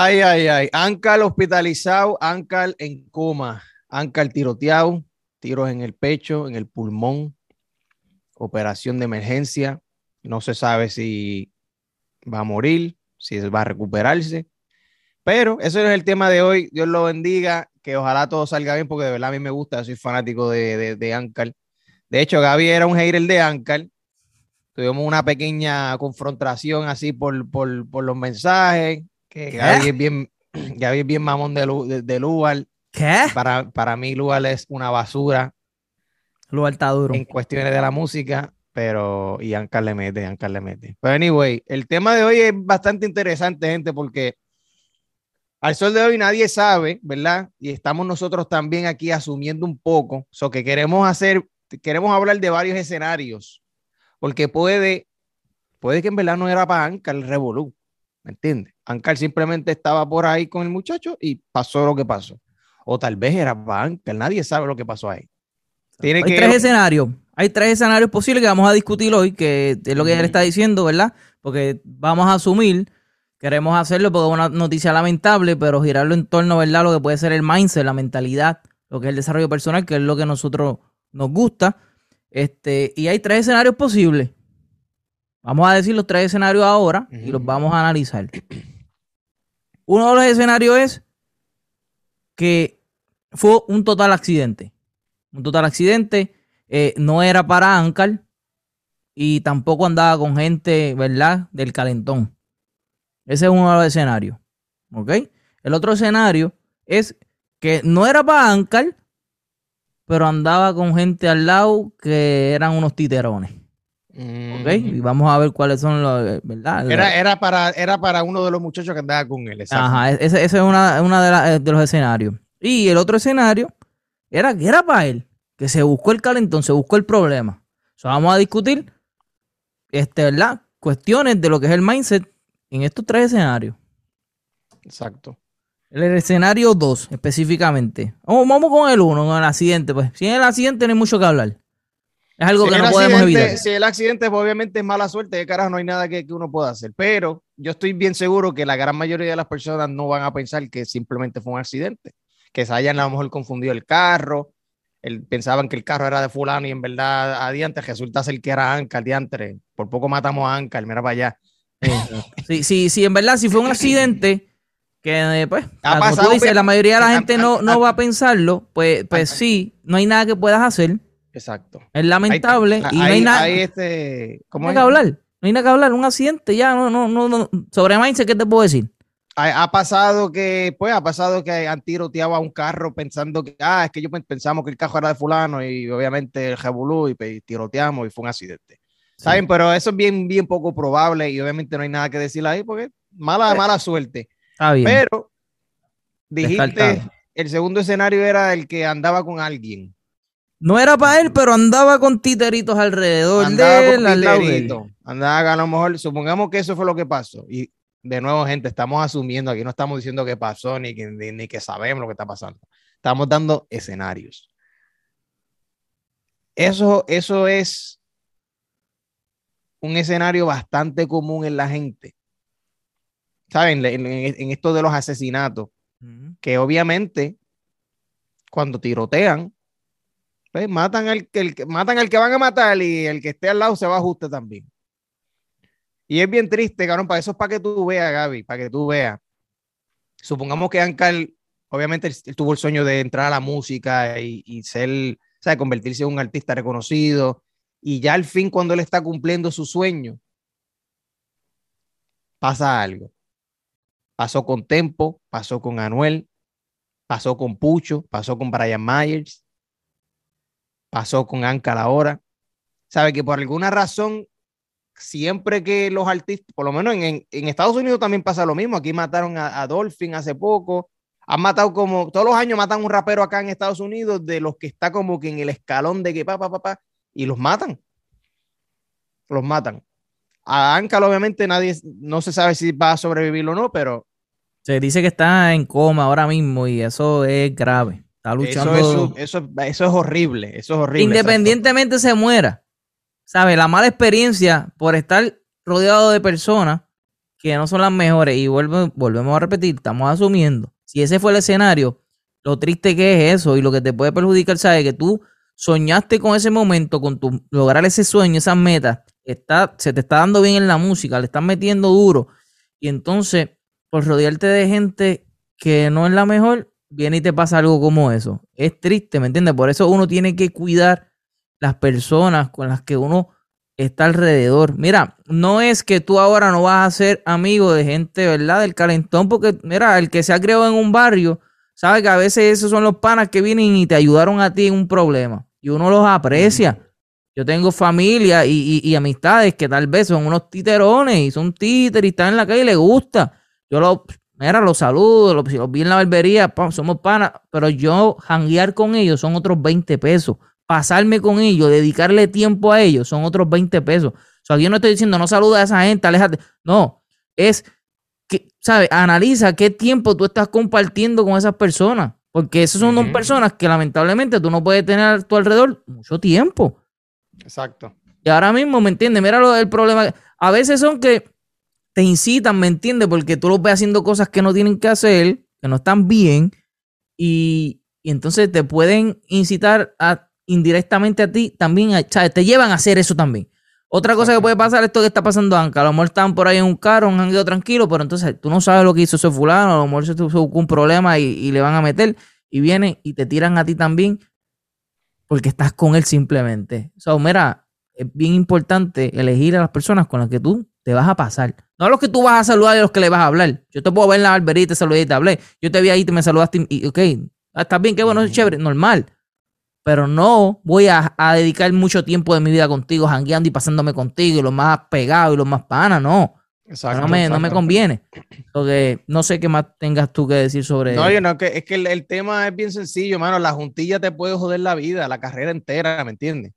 Ay, ay, ay. Ancal hospitalizado, Ancal en coma, Ancal tiroteado, tiros en el pecho, en el pulmón, operación de emergencia. No se sabe si va a morir, si va a recuperarse. Pero eso es el tema de hoy. Dios lo bendiga, que ojalá todo salga bien, porque de verdad a mí me gusta, soy fanático de, de, de Ancal. De hecho, Gaby era un hater de Ancal. Tuvimos una pequeña confrontación así por, por, por los mensajes que Gaby es bien, Gaby es bien mamón de, de, de Lual. ¿Qué? Para, para mí, Lual es una basura. Lual está duro. En cuestiones de la música, pero. Y Ancar le mete, Ancar le mete. Pero, anyway, el tema de hoy es bastante interesante, gente, porque al sol de hoy nadie sabe, ¿verdad? Y estamos nosotros también aquí asumiendo un poco. So que queremos hacer, queremos hablar de varios escenarios, porque puede, puede que en verdad no era para Ancar el Revolú. ¿Me entiendes? Ancar simplemente estaba por ahí con el muchacho y pasó lo que pasó. O tal vez era para Ancar, nadie sabe lo que pasó ahí. Tiene Hay que... tres escenarios. Hay tres escenarios posibles que vamos a discutir hoy, que es lo que él está diciendo, ¿verdad? Porque vamos a asumir, queremos hacerlo porque es una noticia lamentable, pero girarlo en torno, ¿verdad? Lo que puede ser el mindset, la mentalidad, lo que es el desarrollo personal, que es lo que a nosotros nos gusta. Este, y hay tres escenarios posibles. Vamos a decir los tres escenarios ahora y los vamos a analizar. Uno de los escenarios es que fue un total accidente. Un total accidente. Eh, no era para Ancar y tampoco andaba con gente, ¿verdad? Del calentón. Ese es uno de los escenarios. ¿Ok? El otro escenario es que no era para Ancar, pero andaba con gente al lado que eran unos titerones. Ok, y vamos a ver cuáles son los, ¿verdad? Era, era, para, era para uno de los muchachos que andaba con él. Exacto. Ajá, ese, ese es una, una de, la, de, los escenarios. Y el otro escenario era que era para él, que se buscó el calentón, se buscó el problema. O sea, vamos a discutir, este, ¿verdad? Cuestiones de lo que es el mindset en estos tres escenarios. Exacto. El escenario 2, específicamente. Vamos, vamos con el 1, con el accidente. Pues, si en el accidente no hay mucho que hablar. Es algo si que no podemos evitar. Si el accidente pues, obviamente es mala suerte, de carajo no hay nada que, que, uno pueda hacer. Pero yo estoy bien seguro que la gran mayoría de las personas no van a pensar que simplemente fue un accidente. Que se hayan a lo mejor confundido el carro, el, pensaban que el carro era de fulano y en verdad adiante resulta ser que era Anca, adiante. Por poco matamos a Anca, mira para allá. Sí, sí, sí, en verdad, si fue un accidente que pues, ha pasado, dices, la mayoría de la gente no, no va a pensarlo, pues, pues sí, no hay nada que puedas hacer Exacto. Es lamentable hay, y no hay, nada. Este, ¿cómo hay que hablar. No hay nada que hablar. Un accidente ya, no, no, no. no. Sobre Mainz, ¿qué te puedo decir? Ha, ha, pasado que, pues, ha pasado que han tiroteado a un carro pensando que, ah, es que yo pensamos que el carro era de fulano y obviamente el jabulú y, y tiroteamos y fue un accidente. Sí. ¿Saben? Pero eso es bien, bien poco probable y obviamente no hay nada que decir ahí porque mala, mala suerte. Está bien. Pero dijiste, Descartado. el segundo escenario era el que andaba con alguien. No era para él, pero andaba con titeritos alrededor andaba de él, al lado de él. Andaba a lo mejor, supongamos que eso fue lo que pasó. Y de nuevo, gente, estamos asumiendo aquí, no estamos diciendo que pasó ni que, ni, ni que sabemos lo que está pasando. Estamos dando escenarios. Eso, eso es un escenario bastante común en la gente. ¿Saben? En, en, en esto de los asesinatos, uh -huh. que obviamente cuando tirotean, pues matan al que, el, matan al que van a matar y el que esté al lado se va a ajuste también. Y es bien triste, cabrón, para eso es para que tú veas, Gaby, para que tú veas. Supongamos que Ankar, obviamente, tuvo el sueño de entrar a la música y, ser, convertirse en un artista reconocido. Y ya al fin, cuando él está cumpliendo su sueño, pasa algo. Pasó con Tempo, pasó con Anuel, pasó con Pucho, pasó con Brian Myers, pasó con Ankar ahora. Sabe que por alguna razón, siempre que los artistas, por lo menos en, en, en Estados Unidos también pasa lo mismo. Aquí mataron a, a, Dolphin hace poco. Han matado como, todos los años matan un rapero acá en Estados Unidos de los que está como que en el escalón de que pa, pa, pa, pa, y los matan. Los matan. A Ankal, obviamente, nadie, no se sabe si va a sobrevivir o no, pero. Se dice que está en coma ahora mismo y eso es grave. Está luchando. Eso, eso, es horrible. Eso es horrible. Independientemente se muera. ¿Sabe? La mala experiencia por estar rodeado de personas que no son las mejores. Y volvemos a repetir, estamos asumiendo. Si ese fue el escenario, lo triste que es eso y lo que te puede perjudicar, ¿sabes? Que tú soñaste con ese momento, con tu, lograr ese sueño, esas metas, está, se te está dando bien en la música, le estás metiendo duro. Y entonces, por rodearte de gente que no es la mejor, viene y te pasa algo como eso. Es triste, ¿me entiendes? Por eso uno tiene que cuidar las personas con las que uno está alrededor. Mira, no es que tú ahora no vas a ser amigo de gente, ¿verdad? Del calentón, porque mira, el que se ha creado en un barrio, sabe que a veces esos son los panas que vienen y te ayudaron a ti en un problema. Y uno los aprecia. Yo tengo familia y, amistades que tal vez son unos titerones y son títeres y están en la calle y les gusta. Yo los, mira, los saludo, los, los vi en la barbería, somos panas, pero yo janguear con ellos son otros 20 pesos pasarme con ellos, dedicarle tiempo a ellos, son otros 20 pesos. O sea, yo no estoy diciendo no saluda a esa gente, aléjate. No, es que, ¿sabes? Analiza qué tiempo tú estás compartiendo con esas personas. Porque esas son dos personas que lamentablemente tú no puedes tener a tu alrededor mucho tiempo. Exacto. Y ahora mismo, ¿me entiendes? Mira lo, el problema. A veces son que te incitan, ¿me entiendes? Porque tú los ves haciendo cosas que no tienen que hacer, que no están bien, y, y entonces te pueden incitar a indirectamente a ti también, te llevan a hacer eso también. Otra cosa que puede pasar es esto que está pasando Anca. A lo mejor están por ahí en un carro, un jangueo tranquilo, pero entonces tú no sabes lo que hizo ese fulano, a lo mejor se buscó un problema y, le van a meter y vienen y te tiran a ti también porque estás con él simplemente. O sea, mira, es bien importante elegir a las personas con las que tú te vas a pasar. No a los que tú vas a saludar y a los que le vas a hablar. Yo te puedo ver en la te saludé y te hablé. Yo te vi ahí, te me saludaste y, ok, ah, estás bien, qué bueno, es chévere, normal pero no voy a, dedicar mucho tiempo de mi vida contigo, jangueando y pasándome contigo, y lo más pegado y lo más pana, no. Exacto, no, me, no me conviene. Porque no sé qué más tengas tú que decir sobre No, yo no, que, es que el, tema es bien sencillo, mano. La juntilla te puede joder la vida, la carrera entera, ¿me entiendes?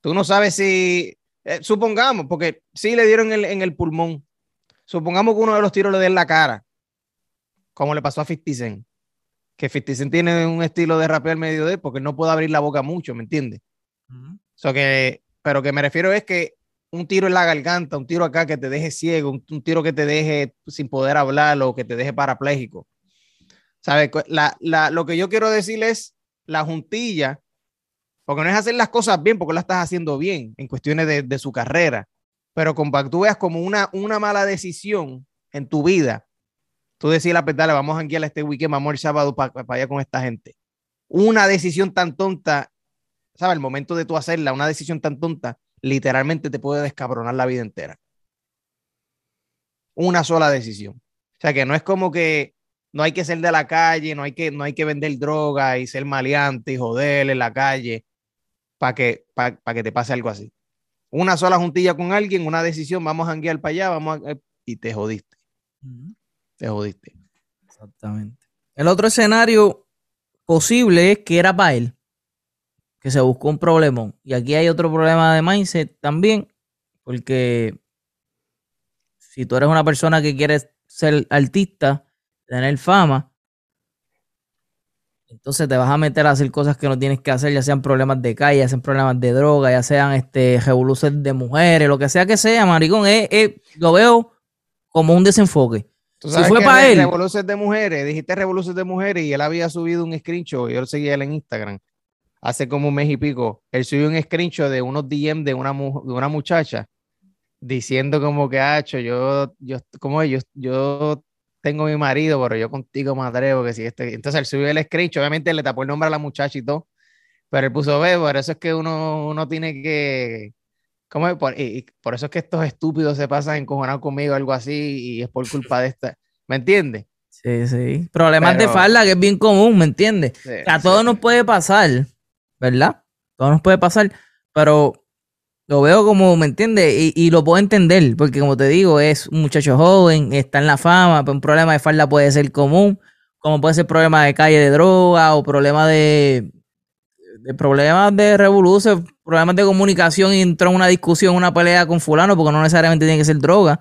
Tú no sabes si, eh, supongamos, porque sí le dieron en el pulmón. Supongamos que uno de los tiros le dé en la cara, como le pasó a 50 Cent que 50 tiene un estilo de rapeo al medio de porque no puede abrir la boca mucho, ¿me entiendes? que, pero que me refiero es que un tiro en la garganta, un tiro acá que te deje ciego, un, tiro que te deje sin poder hablar o que te deje parapléjico. ¿Sabes? La, la, lo que yo quiero decir es la juntilla, porque no es hacer las cosas bien, porque la estás haciendo bien en cuestiones de, de su carrera, pero con tú veas como una, una mala decisión en tu vida, tú decías la pedala, vamos a janguear este weekend, vamos el sábado para allá con esta gente. Una decisión tan tonta, ¿sabes? El momento de tú hacerla, una decisión tan tonta, literalmente te puede descabronar la vida entera. Una sola decisión. O sea que no es como que no hay que ser de la calle, no hay que, no hay que vender droga y ser maleante y joder en la calle para que, para, que te pase algo así. Una sola juntilla con alguien, una decisión, vamos a janguear para allá, vamos a, y te jodiste te jodiste. Exactamente. El otro escenario posible es que era para él, que se buscó un problemón. Y aquí hay otro problema de mindset también, porque si tú eres una persona que quieres ser artista, tener fama, entonces te vas a meter a hacer cosas que no tienes que hacer, ya sean problemas de calle, ya sean problemas de droga, ya sean este revoluciones de mujeres, lo que sea que sea, maricón, lo veo como un desenfoque si fue para él. Revoluciones de mujeres, dijiste revoluciones de mujeres y él había subido un screenshot, yo lo seguía él en Instagram, hace como un mes y pico. Él subió un screenshot de unos DM de una, de una muchacha diciendo como que, hacho, yo, yo, como yo, yo tengo mi marido, pero yo contigo me atrevo que si este. Entonces él subió el screenshot, obviamente le tapó el nombre a la muchacha y todo, pero él puso, ve, por eso es que uno, uno tiene que ¿Cómo por, y, por eso es que estos estúpidos se pasan encojonados conmigo, algo así, y es por culpa de esta. ¿Me entiendes? Sí, sí. Problemas de falda que es bien común, ¿me entiendes? a todos nos puede pasar, ¿verdad? Todo nos puede pasar, pero lo veo como, ¿me entiendes? Y, lo puedo entender, porque como te digo, es un muchacho joven, está en la fama, pero un problema de falda puede ser común, como puede ser problema de calle de droga o problema de, problemas de revolución, problemas de comunicación y entró en una discusión, una pelea con fulano, porque no necesariamente tiene que ser droga.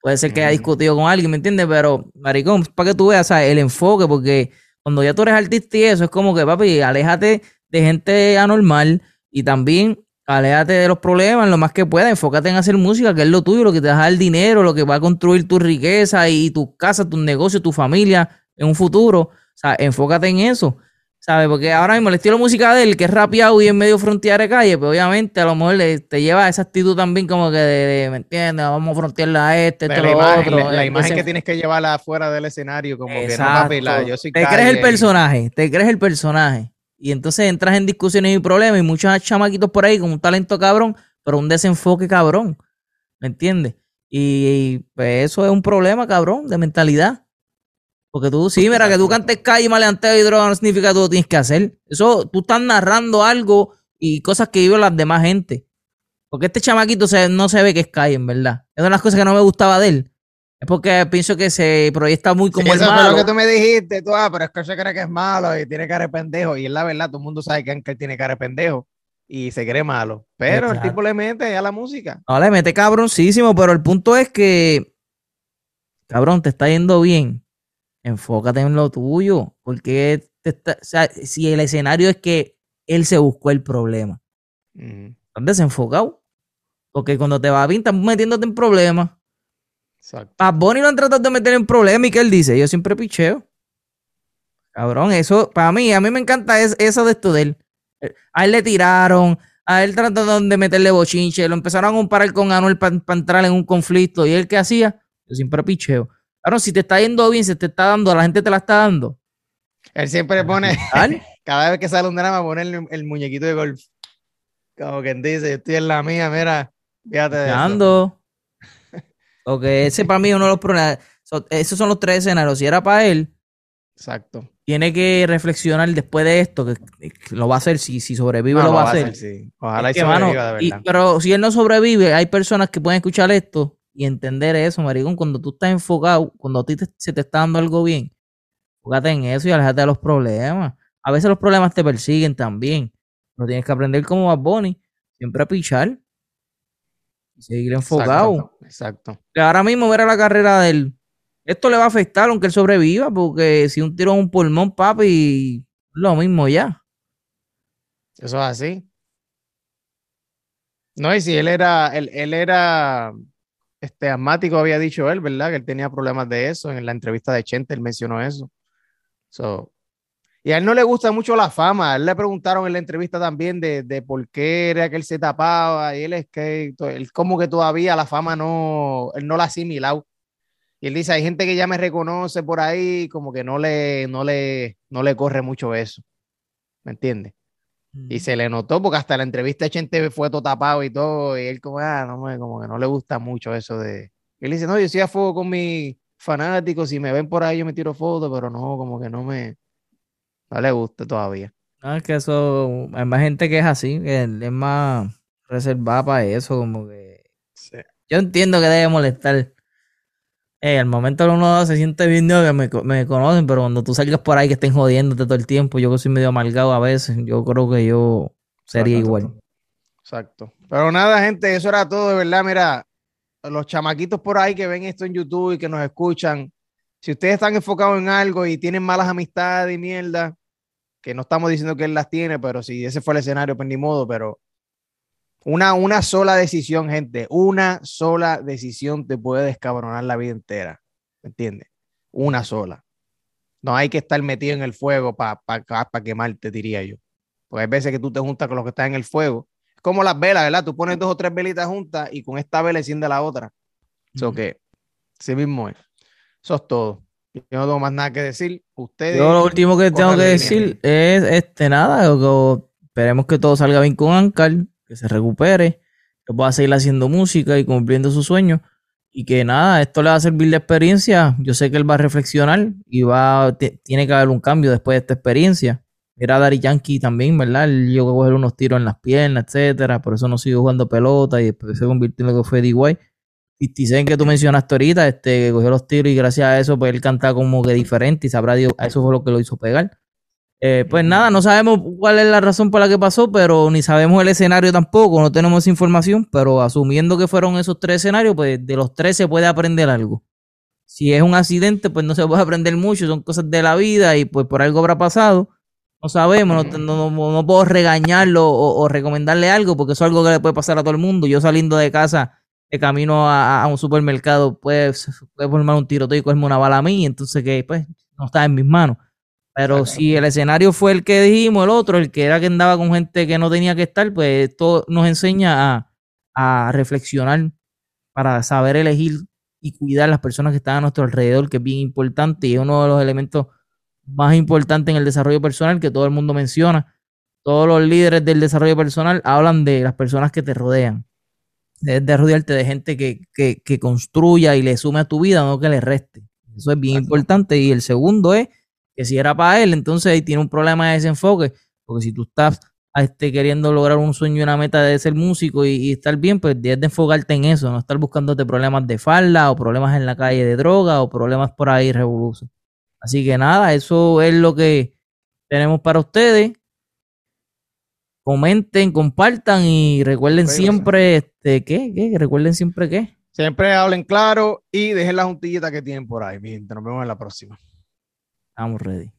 Puede ser que haya discutido con alguien, ¿me entiendes? Pero, maricón, para que tú veas el enfoque, porque cuando ya tú eres artista y eso, es como que, papi, aléjate de gente anormal y también aléjate de los problemas lo más que puedas, enfócate en hacer música, que es lo tuyo, lo que te da el dinero, lo que va a construir tu riqueza y tu casa, tu negocio, tu familia en un futuro. O sea, enfócate en eso. ¿Sabes? Porque ahora mismo el estilo de música de él, que es rapeado y en medio frontear de calle, pues obviamente a lo mejor te lleva a esa actitud también como que de, ¿me entiendes? Vamos a frontearla a este, este, la lo imagen, otro. La, imagen que tienes que llevarla afuera del escenario, como que no, papi, yo soy Te crees el personaje, te crees el personaje. Y entonces entras en discusiones y problemas y muchos chamaquitos por ahí con un talento cabrón, pero un desenfoque cabrón. ¿Me entiendes? Y, pues eso es un problema, cabrón, de mentalidad. Porque tú, sí, mira, que tú cantes calle, maleanteo y droga no significa que tú lo tienes que hacer. Eso, tú estás narrando algo y cosas que viven las demás gente. Porque este chamaquito se, no se ve que es calle, en verdad. Es una de las cosas que no me gustaba de él. Es porque pienso que se proyecta muy como el eso malo. Lo que tú me dijiste, tú, ah, pero es que se cree que es malo y tiene cara de pendejo. Y es la verdad, todo el mundo sabe que Anker tiene cara de pendejo y se cree malo. Pero el tipo le mete a la música. No, le mete cabroncísimo, pero el punto es que, cabrón, te está yendo bien enfócate en lo tuyo, porque si el escenario es que él se buscó el problema, estás desenfocado, porque cuando te va bien estás metiéndote en problemas. A Bonnie lo han tratado de meter en problemas y que él dice, yo siempre picheo. Cabrón, eso, para mí, a mí me encanta eso de esto de él. A él le tiraron, a él trataron de meterle bochinche, lo empezaron a comparar con Anuel para entrar en un conflicto. ¿Y él qué hacía? Yo siempre picheo. Claro, si te está yendo bien, se te está dando, la gente te la está dando. Él siempre pone, cada vez que sale un drama, pone el, muñequito de golf. Como quien dice, yo estoy en la mía, mira, fíjate de Ando. Ok, ese para mí es uno de los problemas. esos son los tres escenarios. Si era para él, exacto. Tiene que reflexionar después de esto, que, lo va a hacer, si, si sobrevive lo, va a hacer. sí. Ojalá y sobreviva de verdad. pero si él no sobrevive, hay personas que pueden escuchar esto y entender eso, maricón, cuando tú estás enfocado, cuando a ti se te está dando algo bien, enfócate en eso y alejate de los problemas. A veces los problemas te persiguen también. No tienes que aprender como Bad Bunny, siempre a pichar y seguir enfocado. Exacto. ahora mismo ver a la carrera de él. Esto le va a afectar aunque él sobreviva, porque si un tiro en un pulmón, papi, lo mismo ya. Eso es así. No, y si él era, él, él era este, asmático había dicho él, ¿verdad? Que él tenía problemas de eso. En la entrevista de Chente él mencionó eso. y a él no le gusta mucho la fama. A él le preguntaron en la entrevista también de, de, por qué era que él se tapaba. Y él es que, él como que todavía la fama no, él no la ha. Y él dice, hay gente que ya me reconoce por ahí, como que no le, no le, no le corre mucho eso. ¿Me entiendes? Y se le notó porque hasta la entrevista de Chente fue todo tapado y todo. Y él como, ah, no, como que no le gusta mucho eso de... él dice, no, yo soy a fuego con mis fanáticos. Si me ven por ahí yo me tiro fotos, pero no, como que no me... No le gusta todavía. No, es que eso... Hay más gente que es así, que es más reservada para eso, como que... Yo entiendo que debe molestar eh, al momento uno se siente bien, que me, me, conocen, pero cuando tú salgas por ahí que estén jodiéndote todo el tiempo, yo que soy medio amargado a veces, yo creo que yo sería igual. Exacto. Pero nada, gente, eso era todo, de verdad. Mira, los chamaquitos por ahí que ven esto en YouTube y que nos escuchan, si ustedes están enfocados en algo y tienen malas amistades y mierda, que no estamos diciendo que él las tiene, pero si ese fue el escenario, pues ni modo, pero una, una sola decisión, gente, una sola decisión te puede descabronar la vida entera. ¿Me entiendes? Una sola. No hay que estar metido en el fuego para pa, quemarte, diría yo. Porque hay veces que tú te juntas con los que están en el fuego. Es como las velas, ¿verdad? Tú pones dos o tres velitas juntas y con esta vela enciende la otra. Eso que, sí mismo es. Eso es todo. Yo no tengo más nada que decir. Ustedes. Yo lo último que tengo que decir es este nada. esperemos que todo salga bien con Ancal que se recupere, que pueda seguir haciendo música y cumpliendo sus sueños. Y que nada, esto le va a servir de experiencia. Yo sé que él va a reflexionar y va, tiene que haber un cambio después de esta experiencia. Era Dari Yankee también, ¿verdad? Él llegó a coger unos tiros en las piernas, etcétera. Por eso no siguió jugando pelota y después se convirtió en lo que fue D.Y. Y dicen que tú mencionaste ahorita, este, cogió los tiros y gracias a eso, pues él canta como que diferente y sabrá Dios, eso fue lo que lo hizo pegar. Eh, pues nada, no sabemos cuál es la razón por la que pasó, pero ni sabemos el escenario tampoco, no tenemos información, pero asumiendo que fueron esos tres escenarios, pues de los tres se puede aprender algo. Si es un accidente, pues no se puede aprender mucho, son cosas de la vida y pues por algo habrá pasado. No sabemos, no, puedo regañarlo o, recomendarle algo, porque eso es algo que le puede pasar a todo el mundo. Yo saliendo de casa, de camino a, un supermercado, puede, puede formar un tiroteo y cogerme una bala a mí, entonces que pues no está en mis manos. Pero si el escenario fue el que dijimos, el otro, el que era que andaba con gente que no tenía que estar, pues esto nos enseña a, reflexionar para saber elegir y cuidar a las personas que están a nuestro alrededor, que es bien importante y es uno de los elementos más importantes en el desarrollo personal que todo el mundo menciona. Todos los líderes del desarrollo personal hablan de las personas que te rodean. de rodearte de gente que, que, construya y le sume a tu vida, no que le reste. Eso es bien importante. Y el segundo es que si era para él, entonces ahí tiene un problema de desenfoque, porque si tú estás este, queriendo lograr un sueño y una meta de ser músico y, estar bien, pues debes de enfocarte en eso, no estar buscándote problemas de falda o problemas en la calle de droga o problemas por ahí revolución. Así que nada, eso es lo que tenemos para ustedes. Comenten, compartan y recuerden siempre, este, ¿qué? ¿qué? Recuerden siempre qué. Siempre hablen claro y dejen la juntillita que tienen por ahí. Bien, nos vemos en la próxima. Estamos ready.